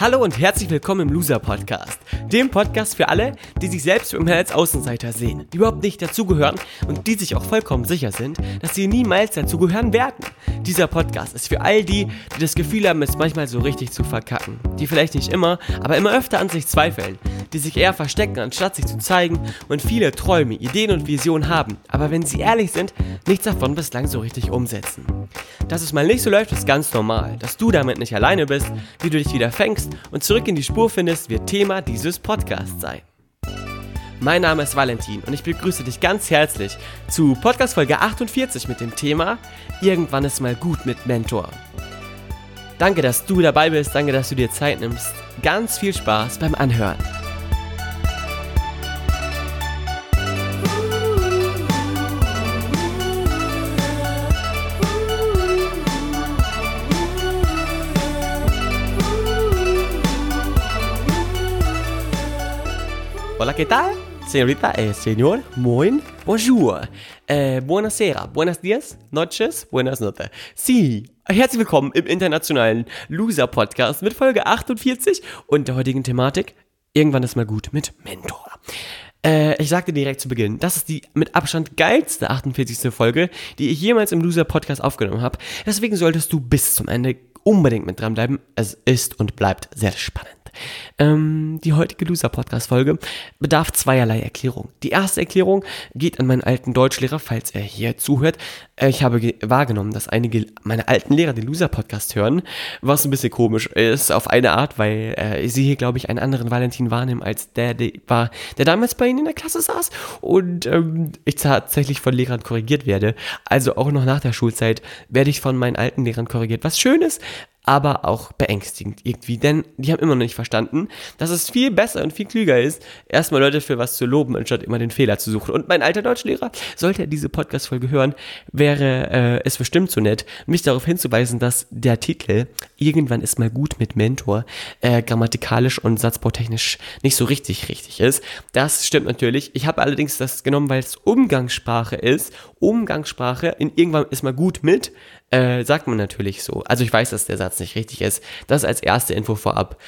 Hallo und herzlich willkommen im Loser Podcast, dem Podcast für alle, die sich selbst immer als Außenseiter sehen, die überhaupt nicht dazugehören und die sich auch vollkommen sicher sind, dass sie niemals dazugehören werden. Dieser Podcast ist für all die, die das Gefühl haben, es manchmal so richtig zu verkacken, die vielleicht nicht immer, aber immer öfter an sich zweifeln, die sich eher verstecken, anstatt sich zu zeigen und viele Träume, Ideen und Visionen haben, aber wenn sie ehrlich sind, nichts davon bislang so richtig umsetzen. Dass es mal nicht so läuft, ist ganz normal. Dass du damit nicht alleine bist, wie du dich wieder fängst und zurück in die Spur findest, wird Thema dieses Podcasts sein. Mein Name ist Valentin und ich begrüße dich ganz herzlich zu Podcast Folge 48 mit dem Thema Irgendwann ist mal gut mit Mentor. Danke, dass du dabei bist, danke, dass du dir Zeit nimmst. Ganz viel Spaß beim Anhören. Hola, ¿qué tal? Señorita, eh, señor, moin, bonjour, eh, buonasera, buenos días, noches, buenas noches. Sí, herzlich willkommen im internationalen Loser Podcast mit Folge 48 und der heutigen Thematik. Irgendwann ist mal gut mit Mentor. Äh, ich sagte direkt zu Beginn, das ist die mit Abstand geilste 48. Folge, die ich jemals im Loser Podcast aufgenommen habe. Deswegen solltest du bis zum Ende unbedingt mit dranbleiben. Es ist und bleibt sehr spannend. Ähm, die heutige Loser-Podcast-Folge bedarf zweierlei Erklärung. Die erste Erklärung geht an meinen alten Deutschlehrer, falls er hier zuhört. Ich habe wahrgenommen, dass einige meiner alten Lehrer den Loser-Podcast hören, was ein bisschen komisch ist auf eine Art, weil äh, sie hier, glaube ich, einen anderen Valentin wahrnehmen, als der, der war, der damals bei ihnen in der Klasse saß und ähm, ich tatsächlich von Lehrern korrigiert werde. Also auch noch nach der Schulzeit werde ich von meinen alten Lehrern korrigiert, was schön ist, aber auch beängstigend irgendwie, denn die haben immer noch nicht verstanden, dass es viel besser und viel klüger ist, erstmal Leute für was zu loben, anstatt immer den Fehler zu suchen. Und mein alter Deutschlehrer, sollte er diese Podcast-Folge hören, wäre äh, es bestimmt so nett, mich darauf hinzuweisen, dass der Titel Irgendwann ist mal gut mit Mentor äh, grammatikalisch und satzbautechnisch nicht so richtig richtig ist. Das stimmt natürlich. Ich habe allerdings das genommen, weil es Umgangssprache ist. Umgangssprache in Irgendwann ist mal gut mit äh, sagt man natürlich so. Also ich weiß, dass der Satz nicht richtig ist. Das als erste Info vorab.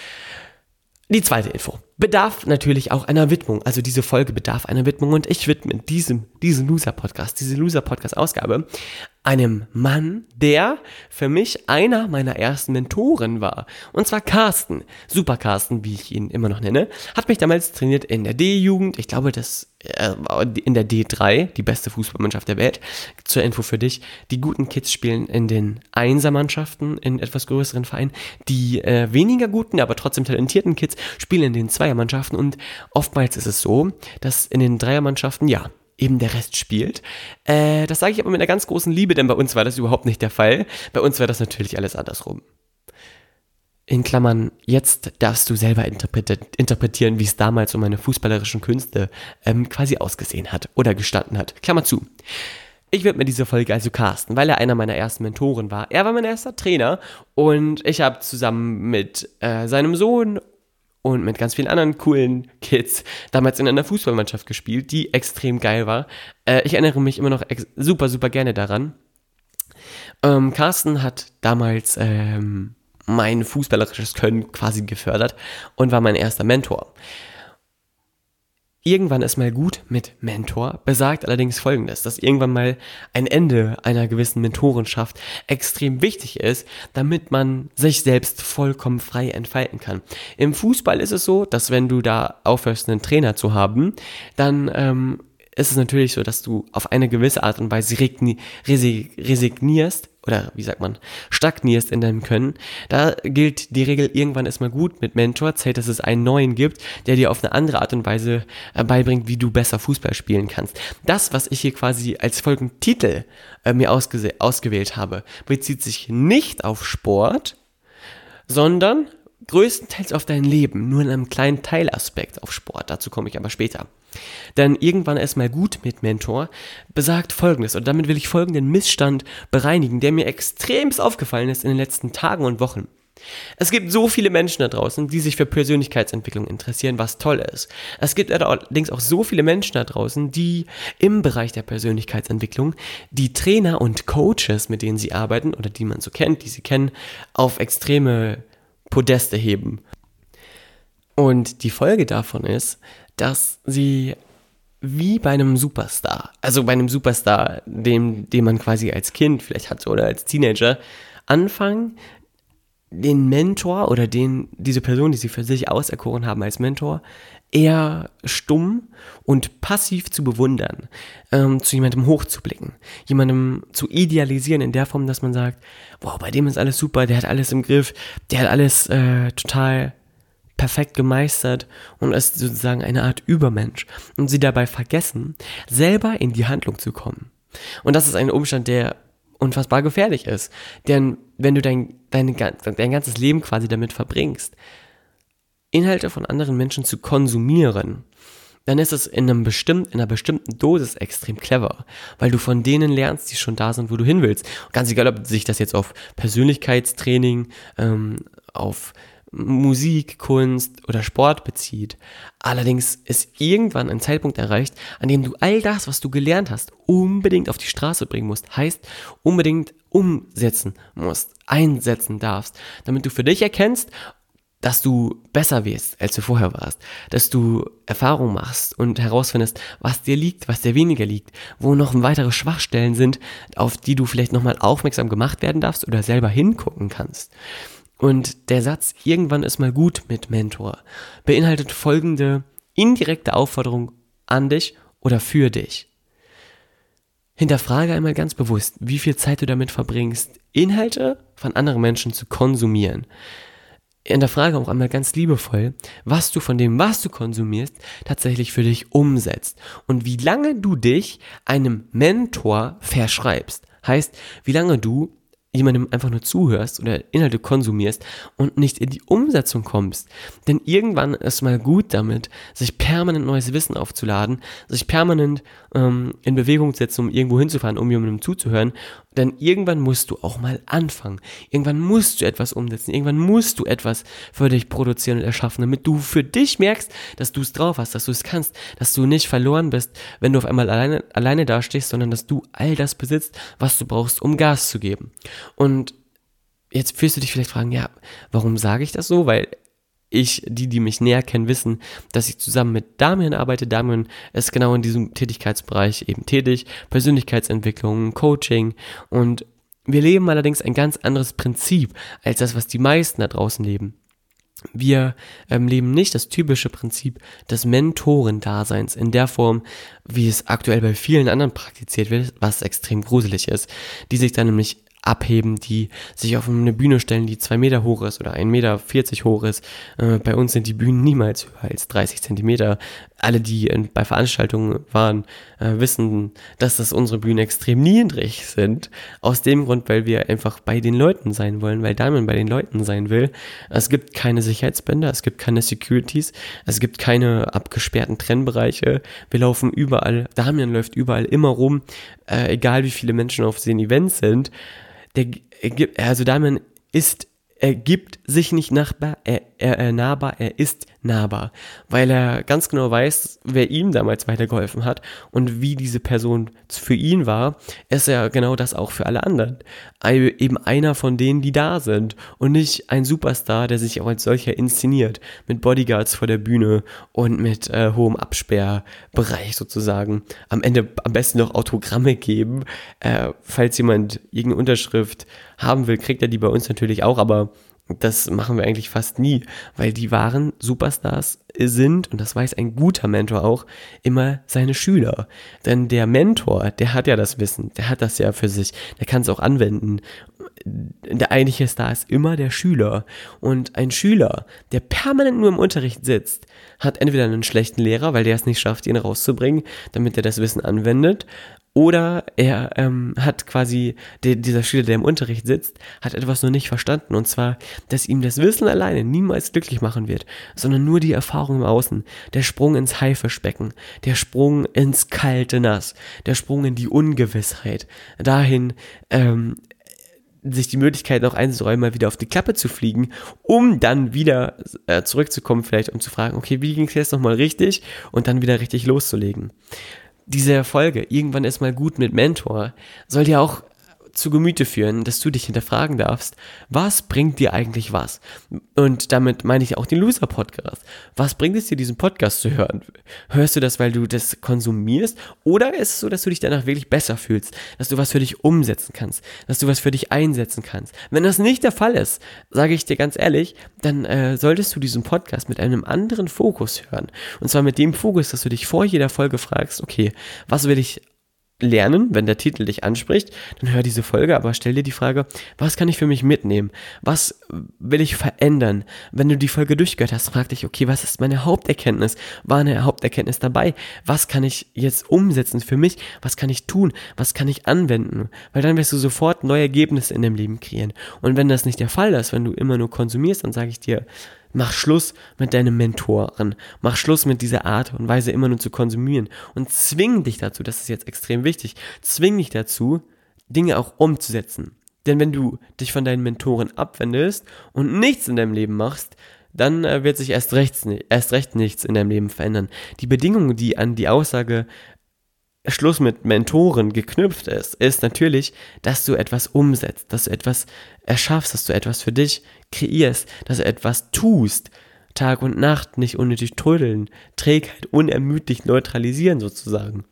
Die zweite Info bedarf natürlich auch einer Widmung. Also diese Folge bedarf einer Widmung und ich widme diesem, diesem Loser-Podcast, diese Loser-Podcast-Ausgabe einem Mann, der für mich einer meiner ersten Mentoren war. Und zwar Carsten. Super Carsten, wie ich ihn immer noch nenne. Hat mich damals trainiert in der D-Jugend. Ich glaube, das äh, in der D3, die beste Fußballmannschaft der Welt. Zur Info für dich. Die guten Kids spielen in den Einsermannschaften in etwas größeren Vereinen. Die äh, weniger guten, aber trotzdem talentierten Kids spielen in den Zweiermannschaften. Und oftmals ist es so, dass in den Dreiermannschaften, ja, eben der Rest spielt. Äh, das sage ich aber mit einer ganz großen Liebe, denn bei uns war das überhaupt nicht der Fall. Bei uns war das natürlich alles andersrum. In Klammern, jetzt darfst du selber interpretieren, wie es damals um meine fußballerischen Künste ähm, quasi ausgesehen hat oder gestanden hat. Klammer zu. Ich widme diese Folge also Carsten, weil er einer meiner ersten Mentoren war. Er war mein erster Trainer und ich habe zusammen mit äh, seinem Sohn und mit ganz vielen anderen coolen Kids damals in einer Fußballmannschaft gespielt, die extrem geil war. Äh, ich erinnere mich immer noch super, super gerne daran. Ähm, Carsten hat damals ähm, mein fußballerisches Können quasi gefördert und war mein erster Mentor. Irgendwann ist mal gut mit Mentor besagt allerdings folgendes, dass irgendwann mal ein Ende einer gewissen Mentorenschaft extrem wichtig ist, damit man sich selbst vollkommen frei entfalten kann. Im Fußball ist es so, dass wenn du da aufhörst, einen Trainer zu haben, dann ähm, ist es natürlich so, dass du auf eine gewisse Art und Weise resignierst oder wie sagt man, stagnierst in deinem Können, da gilt die Regel, irgendwann ist mal gut mit Mentor, zählt, dass es einen neuen gibt, der dir auf eine andere Art und Weise äh, beibringt, wie du besser Fußball spielen kannst. Das, was ich hier quasi als Folgentitel äh, mir ausgewählt habe, bezieht sich nicht auf Sport, sondern größtenteils auf dein Leben, nur in einem kleinen Teilaspekt auf Sport. Dazu komme ich aber später. Denn irgendwann erstmal gut mit Mentor besagt folgendes, und damit will ich folgenden Missstand bereinigen, der mir extremst aufgefallen ist in den letzten Tagen und Wochen. Es gibt so viele Menschen da draußen, die sich für Persönlichkeitsentwicklung interessieren, was toll ist. Es gibt allerdings auch so viele Menschen da draußen, die im Bereich der Persönlichkeitsentwicklung die Trainer und Coaches, mit denen sie arbeiten oder die man so kennt, die sie kennen, auf extreme Podeste heben. Und die Folge davon ist, dass sie wie bei einem Superstar, also bei einem Superstar, den, den man quasi als Kind vielleicht hatte oder als Teenager, anfangen, den Mentor oder den, diese Person, die sie für sich auserkoren haben als Mentor, eher stumm und passiv zu bewundern, ähm, zu jemandem hochzublicken, jemandem zu idealisieren in der Form, dass man sagt, wow, bei dem ist alles super, der hat alles im Griff, der hat alles äh, total perfekt gemeistert und ist sozusagen eine Art Übermensch und sie dabei vergessen, selber in die Handlung zu kommen. Und das ist ein Umstand, der unfassbar gefährlich ist. Denn wenn du dein, dein, dein ganzes Leben quasi damit verbringst, Inhalte von anderen Menschen zu konsumieren, dann ist es in, einem bestimmt, in einer bestimmten Dosis extrem clever, weil du von denen lernst, die schon da sind, wo du hin willst. ganz egal, ob sich das jetzt auf Persönlichkeitstraining, ähm, auf Musik, Kunst oder Sport bezieht. Allerdings ist irgendwann ein Zeitpunkt erreicht, an dem du all das, was du gelernt hast, unbedingt auf die Straße bringen musst. Heißt, unbedingt umsetzen musst, einsetzen darfst, damit du für dich erkennst, dass du besser wirst, als du vorher warst, dass du Erfahrung machst und herausfindest, was dir liegt, was dir weniger liegt, wo noch weitere Schwachstellen sind, auf die du vielleicht nochmal aufmerksam gemacht werden darfst oder selber hingucken kannst. Und der Satz, irgendwann ist mal gut mit Mentor, beinhaltet folgende indirekte Aufforderung an dich oder für dich. Hinterfrage einmal ganz bewusst, wie viel Zeit du damit verbringst, Inhalte von anderen Menschen zu konsumieren. Hinterfrage auch einmal ganz liebevoll, was du von dem, was du konsumierst, tatsächlich für dich umsetzt und wie lange du dich einem Mentor verschreibst. Heißt, wie lange du jemandem einfach nur zuhörst oder Inhalte konsumierst und nicht in die Umsetzung kommst. Denn irgendwann ist mal gut damit, sich permanent neues Wissen aufzuladen, sich permanent ähm, in Bewegung zu setzen, um irgendwo hinzufahren, um jemandem zuzuhören. Denn irgendwann musst du auch mal anfangen. Irgendwann musst du etwas umsetzen. Irgendwann musst du etwas für dich produzieren und erschaffen, damit du für dich merkst, dass du es drauf hast, dass du es kannst, dass du nicht verloren bist, wenn du auf einmal alleine, alleine dastehst, sondern dass du all das besitzt, was du brauchst, um Gas zu geben. Und jetzt wirst du dich vielleicht fragen, ja, warum sage ich das so? Weil ich, die, die mich näher kennen, wissen, dass ich zusammen mit Damian arbeite. Damian ist genau in diesem Tätigkeitsbereich eben tätig. Persönlichkeitsentwicklung, Coaching und wir leben allerdings ein ganz anderes Prinzip als das, was die meisten da draußen leben. Wir ähm, leben nicht das typische Prinzip des Mentorendaseins in der Form, wie es aktuell bei vielen anderen praktiziert wird, was extrem gruselig ist, die sich dann nämlich abheben, die sich auf eine Bühne stellen, die zwei Meter hoch ist oder ein Meter hoch ist. Äh, bei uns sind die Bühnen niemals höher als 30 Zentimeter. Alle, die in, bei Veranstaltungen waren, äh, wissen, dass das unsere Bühnen extrem niedrig sind. Aus dem Grund, weil wir einfach bei den Leuten sein wollen, weil Diamond bei den Leuten sein will. Es gibt keine Sicherheitsbänder, es gibt keine Securities, es gibt keine abgesperrten Trennbereiche. Wir laufen überall, Damian läuft überall immer rum, äh, egal wie viele Menschen auf den Events sind der gibt, also Damian ist, er gibt sich nicht nachbar, er, er, er nahbar, er ist nahbar, weil er ganz genau weiß, wer ihm damals weitergeholfen hat und wie diese Person für ihn war, ist er genau das auch für alle anderen. Eben einer von denen, die da sind und nicht ein Superstar, der sich auch als solcher inszeniert, mit Bodyguards vor der Bühne und mit äh, hohem Absperrbereich sozusagen. Am Ende am besten noch Autogramme geben, äh, falls jemand irgendeine Unterschrift haben will, kriegt er die bei uns natürlich auch, aber das machen wir eigentlich fast nie, weil die wahren Superstars sind, und das weiß ein guter Mentor auch, immer seine Schüler. Denn der Mentor, der hat ja das Wissen, der hat das ja für sich, der kann es auch anwenden. Der eigentliche Star ist immer der Schüler. Und ein Schüler, der permanent nur im Unterricht sitzt, hat entweder einen schlechten Lehrer, weil der es nicht schafft, ihn rauszubringen, damit er das Wissen anwendet, oder er ähm, hat quasi, der, dieser Schüler, der im Unterricht sitzt, hat etwas noch nicht verstanden. Und zwar, dass ihm das Wissen alleine niemals glücklich machen wird, sondern nur die Erfahrung im Außen. Der Sprung ins Haifischbecken, der Sprung ins kalte Nass, der Sprung in die Ungewissheit. Dahin, ähm, sich die Möglichkeit noch einzuräumen, mal wieder auf die Klappe zu fliegen, um dann wieder äh, zurückzukommen, vielleicht um zu fragen, okay, wie ging es jetzt nochmal richtig und dann wieder richtig loszulegen diese Folge, irgendwann ist mal gut mit Mentor, soll dir auch zu Gemüte führen, dass du dich hinterfragen darfst, was bringt dir eigentlich was? Und damit meine ich auch den Loser-Podcast. Was bringt es dir, diesen Podcast zu hören? Hörst du das, weil du das konsumierst? Oder ist es so, dass du dich danach wirklich besser fühlst? Dass du was für dich umsetzen kannst? Dass du was für dich einsetzen kannst? Wenn das nicht der Fall ist, sage ich dir ganz ehrlich, dann äh, solltest du diesen Podcast mit einem anderen Fokus hören. Und zwar mit dem Fokus, dass du dich vor jeder Folge fragst, okay, was will ich lernen, wenn der Titel dich anspricht, dann hör diese Folge, aber stell dir die Frage, was kann ich für mich mitnehmen? Was will ich verändern? Wenn du die Folge durchgehört hast, frag dich, okay, was ist meine Haupterkenntnis? War eine Haupterkenntnis dabei? Was kann ich jetzt umsetzen für mich? Was kann ich tun? Was kann ich anwenden? Weil dann wirst du sofort neue Ergebnisse in deinem Leben kreieren. Und wenn das nicht der Fall ist, wenn du immer nur konsumierst, dann sage ich dir, Mach Schluss mit deinem Mentoren. Mach Schluss mit dieser Art und Weise immer nur zu konsumieren. Und zwing dich dazu, das ist jetzt extrem wichtig, zwing dich dazu, Dinge auch umzusetzen. Denn wenn du dich von deinen Mentoren abwendest und nichts in deinem Leben machst, dann äh, wird sich erst recht, erst recht nichts in deinem Leben verändern. Die Bedingung, die an die Aussage Schluss mit Mentoren geknüpft ist, ist natürlich, dass du etwas umsetzt, dass du etwas erschaffst, dass du etwas für dich kreierst, dass du etwas tust. Tag und Nacht nicht unnötig trödeln, Trägheit unermüdlich neutralisieren sozusagen.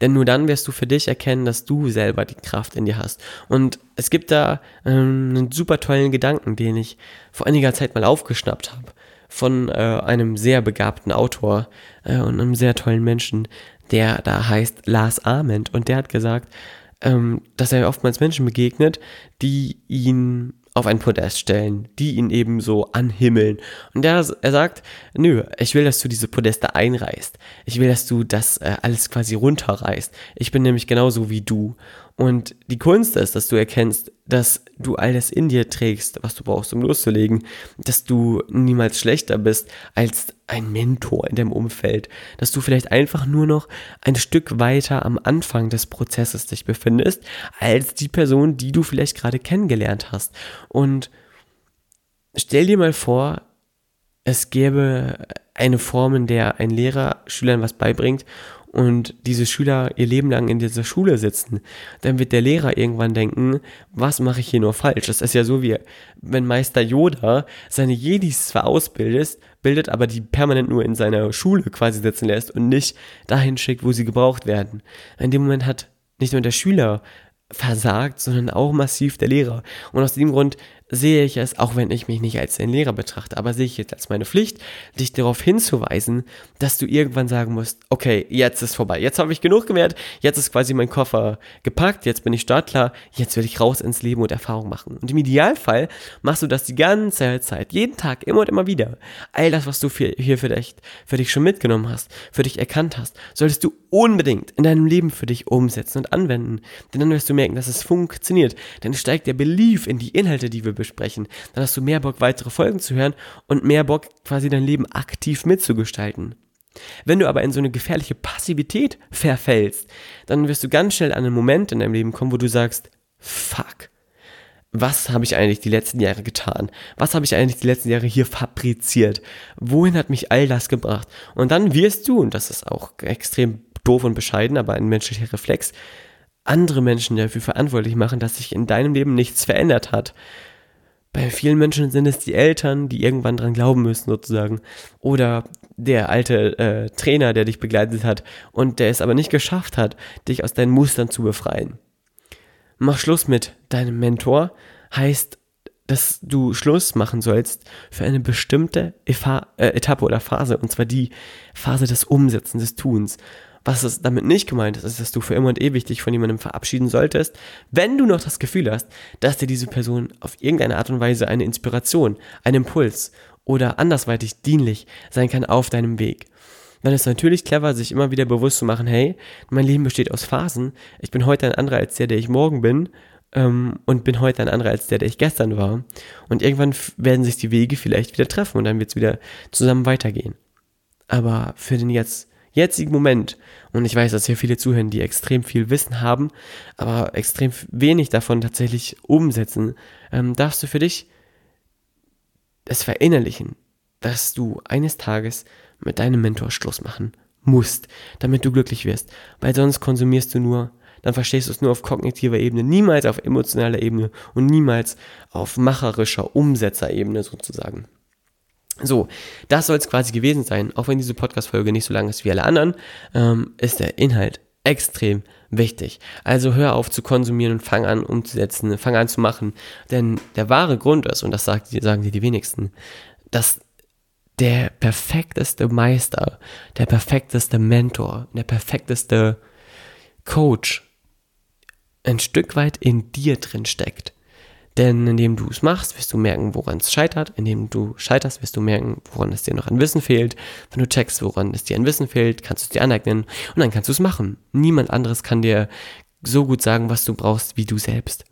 Denn nur dann wirst du für dich erkennen, dass du selber die Kraft in dir hast. Und es gibt da ähm, einen super tollen Gedanken, den ich vor einiger Zeit mal aufgeschnappt habe. Von äh, einem sehr begabten Autor äh, und einem sehr tollen Menschen, der da heißt Lars Ament und der hat gesagt, ähm, dass er oftmals Menschen begegnet, die ihn auf ein Podest stellen, die ihn eben so anhimmeln. Und er, er sagt, nö, ich will, dass du diese Podeste einreißt. Ich will, dass du das äh, alles quasi runterreißt. Ich bin nämlich genauso wie du. Und die Kunst ist, dass du erkennst, dass du all das in dir trägst, was du brauchst, um loszulegen, dass du niemals schlechter bist als ein Mentor in deinem Umfeld, dass du vielleicht einfach nur noch ein Stück weiter am Anfang des Prozesses dich befindest, als die Person, die du vielleicht gerade kennengelernt hast. Und stell dir mal vor, es gäbe eine Form, in der ein Lehrer Schülern was beibringt und diese Schüler ihr Leben lang in dieser Schule sitzen, dann wird der Lehrer irgendwann denken, was mache ich hier nur falsch? Das ist ja so wie, wenn Meister Yoda seine Jedis zwar ausbildet, bildet, aber die permanent nur in seiner Schule quasi sitzen lässt und nicht dahin schickt, wo sie gebraucht werden. In dem Moment hat nicht nur der Schüler versagt, sondern auch massiv der Lehrer. Und aus dem Grund sehe ich es, auch wenn ich mich nicht als ein Lehrer betrachte, aber sehe ich jetzt als meine Pflicht, dich darauf hinzuweisen, dass du irgendwann sagen musst, okay, jetzt ist vorbei, jetzt habe ich genug gewährt, jetzt ist quasi mein Koffer gepackt, jetzt bin ich startklar, jetzt will ich raus ins Leben und Erfahrung machen. Und im Idealfall machst du das die ganze Zeit, jeden Tag, immer und immer wieder. All das, was du hier vielleicht für dich schon mitgenommen hast, für dich erkannt hast, solltest du unbedingt in deinem Leben für dich umsetzen und anwenden. Denn dann wirst du merken, dass es funktioniert. Dann steigt der Belief in die Inhalte, die wir besprechen. Dann hast du mehr Bock, weitere Folgen zu hören und mehr Bock, quasi dein Leben aktiv mitzugestalten. Wenn du aber in so eine gefährliche Passivität verfällst, dann wirst du ganz schnell an einen Moment in deinem Leben kommen, wo du sagst, fuck, was habe ich eigentlich die letzten Jahre getan? Was habe ich eigentlich die letzten Jahre hier fabriziert? Wohin hat mich all das gebracht? Und dann wirst du, und das ist auch extrem doof und bescheiden, aber ein menschlicher Reflex, andere Menschen dafür verantwortlich machen, dass sich in deinem Leben nichts verändert hat. Bei vielen Menschen sind es die Eltern, die irgendwann dran glauben müssen, sozusagen. Oder der alte äh, Trainer, der dich begleitet hat und der es aber nicht geschafft hat, dich aus deinen Mustern zu befreien. Mach Schluss mit deinem Mentor heißt, dass du Schluss machen sollst für eine bestimmte Efa äh, Etappe oder Phase, und zwar die Phase des Umsetzens, des Tuns. Was es damit nicht gemeint ist, ist, dass du für immer und ewig dich von jemandem verabschieden solltest, wenn du noch das Gefühl hast, dass dir diese Person auf irgendeine Art und Weise eine Inspiration, ein Impuls oder andersweitig dienlich sein kann auf deinem Weg. Dann ist es natürlich clever, sich immer wieder bewusst zu machen, hey, mein Leben besteht aus Phasen. Ich bin heute ein anderer als der, der ich morgen bin ähm, und bin heute ein anderer als der, der ich gestern war. Und irgendwann werden sich die Wege vielleicht wieder treffen und dann wird es wieder zusammen weitergehen. Aber für den jetzt jetzigen Moment, und ich weiß, dass hier viele zuhören, die extrem viel Wissen haben, aber extrem wenig davon tatsächlich umsetzen, ähm, darfst du für dich das verinnerlichen, dass du eines Tages mit deinem Mentor Schluss machen musst, damit du glücklich wirst, weil sonst konsumierst du nur dann verstehst du es nur auf kognitiver Ebene, niemals auf emotionaler Ebene und niemals auf macherischer Umsetzerebene sozusagen. So, das soll es quasi gewesen sein. Auch wenn diese Podcast-Folge nicht so lang ist wie alle anderen, ähm, ist der Inhalt extrem wichtig. Also hör auf zu konsumieren und fang an umzusetzen, fang an zu machen. Denn der wahre Grund ist, und das sagen dir die wenigsten, dass der perfekteste Meister, der perfekteste Mentor, der perfekteste Coach ein Stück weit in dir drin steckt. Denn indem du es machst, wirst du merken, woran es scheitert. Indem du scheiterst, wirst du merken, woran es dir noch an Wissen fehlt. Wenn du checkst, woran es dir an Wissen fehlt, kannst du es dir aneignen und dann kannst du es machen. Niemand anderes kann dir so gut sagen, was du brauchst, wie du selbst.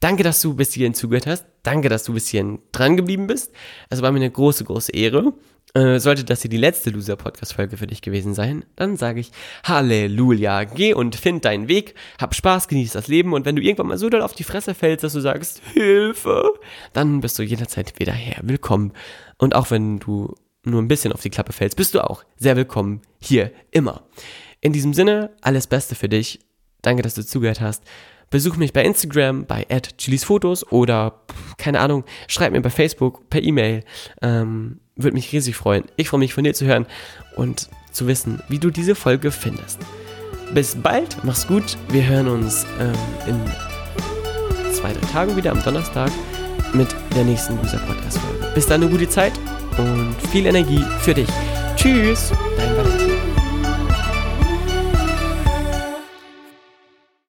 Danke, dass du bis hierhin zugehört hast. Danke, dass du bis hierhin dran geblieben bist. Es war mir eine große, große Ehre. Äh, sollte das hier die letzte Loser-Podcast-Folge für dich gewesen sein, dann sage ich Halleluja. Geh und find deinen Weg, hab Spaß, genieß das Leben und wenn du irgendwann mal so doll auf die Fresse fällst, dass du sagst Hilfe, dann bist du jederzeit wieder her. Willkommen. Und auch wenn du nur ein bisschen auf die Klappe fällst, bist du auch sehr willkommen hier immer. In diesem Sinne, alles Beste für dich. Danke, dass du zugehört hast. Besuch mich bei Instagram, bei @chilisfotos oder keine Ahnung, schreib mir bei Facebook, per E-Mail. Ähm, Würde mich riesig freuen. Ich freue mich von dir zu hören und zu wissen, wie du diese Folge findest. Bis bald, mach's gut. Wir hören uns ähm, in zwei, drei Tagen wieder am Donnerstag mit der nächsten Loser Podcast Folge. Bis dann eine gute Zeit und viel Energie für dich. Tschüss, dein Valentin.